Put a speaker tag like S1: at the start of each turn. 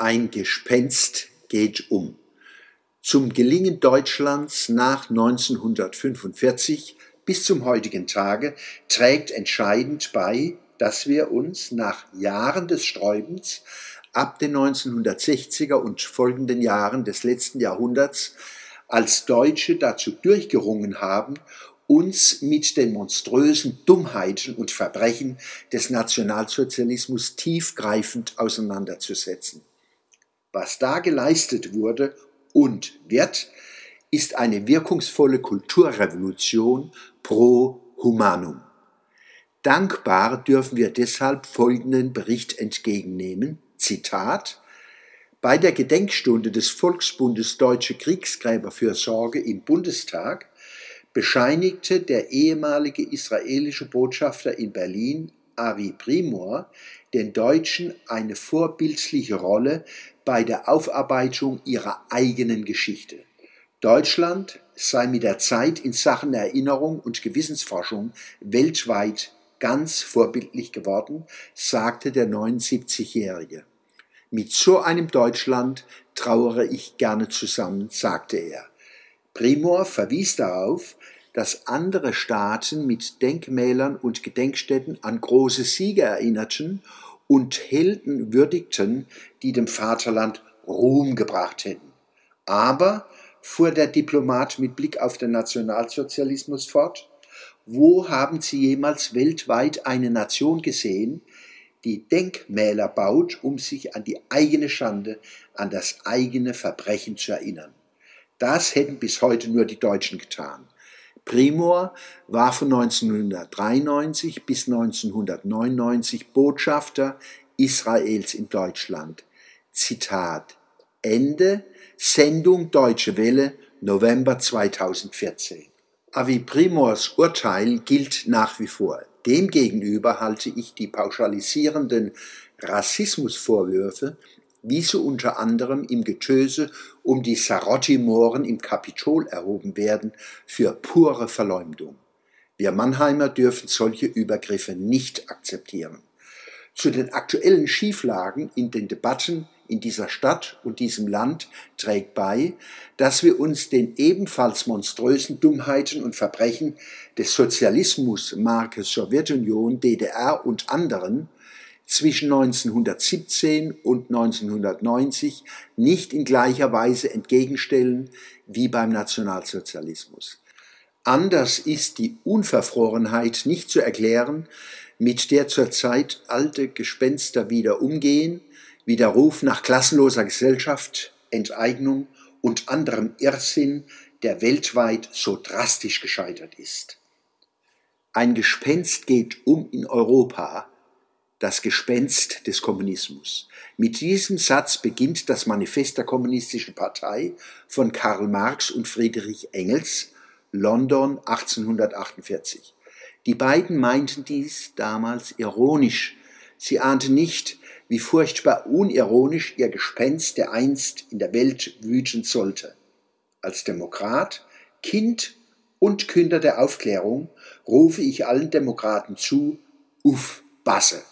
S1: Ein Gespenst geht um. Zum Gelingen Deutschlands nach 1945 bis zum heutigen Tage trägt entscheidend bei, dass wir uns nach Jahren des Sträubens ab den 1960er und folgenden Jahren des letzten Jahrhunderts als Deutsche dazu durchgerungen haben, uns mit den monströsen Dummheiten und Verbrechen des Nationalsozialismus tiefgreifend auseinanderzusetzen. Was da geleistet wurde und wird, ist eine wirkungsvolle Kulturrevolution pro humanum. Dankbar dürfen wir deshalb folgenden Bericht entgegennehmen. Zitat Bei der Gedenkstunde des Volksbundes Deutsche Kriegsgräberfürsorge im Bundestag bescheinigte der ehemalige israelische Botschafter in Berlin, Avi Primor, den Deutschen eine vorbildliche Rolle bei der Aufarbeitung ihrer eigenen Geschichte. Deutschland sei mit der Zeit in Sachen Erinnerung und Gewissensforschung weltweit ganz vorbildlich geworden, sagte der 79-Jährige. Mit so einem Deutschland trauere ich gerne zusammen, sagte er. Primor verwies darauf, dass andere Staaten mit Denkmälern und Gedenkstätten an große Siege erinnerten und Helden würdigten, die dem Vaterland Ruhm gebracht hätten. Aber, fuhr der Diplomat mit Blick auf den Nationalsozialismus fort, wo haben Sie jemals weltweit eine Nation gesehen, die Denkmäler baut, um sich an die eigene Schande, an das eigene Verbrechen zu erinnern? Das hätten bis heute nur die Deutschen getan. Primor war von 1993 bis 1999 Botschafter Israels in Deutschland. Zitat Ende Sendung Deutsche Welle November 2014. Avi Primors Urteil gilt nach wie vor. Demgegenüber halte ich die pauschalisierenden Rassismusvorwürfe wie so unter anderem im Getöse um die Sarotti-Mohren im Kapitol erhoben werden, für pure Verleumdung. Wir Mannheimer dürfen solche Übergriffe nicht akzeptieren. Zu den aktuellen Schieflagen in den Debatten in dieser Stadt und diesem Land trägt bei, dass wir uns den ebenfalls monströsen Dummheiten und Verbrechen des Sozialismus, Marke Sowjetunion, DDR und anderen zwischen 1917 und 1990 nicht in gleicher Weise entgegenstellen wie beim Nationalsozialismus. Anders ist die Unverfrorenheit nicht zu erklären, mit der zurzeit alte Gespenster wieder umgehen, wie der Ruf nach klassenloser Gesellschaft, Enteignung und anderem Irrsinn, der weltweit so drastisch gescheitert ist. Ein Gespenst geht um in Europa, das Gespenst des Kommunismus. Mit diesem Satz beginnt das Manifest der Kommunistischen Partei von Karl Marx und Friedrich Engels, London 1848. Die beiden meinten dies damals ironisch. Sie ahnten nicht, wie furchtbar unironisch ihr Gespenst dereinst in der Welt wüten sollte. Als Demokrat, Kind und Künder der Aufklärung rufe ich allen Demokraten zu, uff, Basse.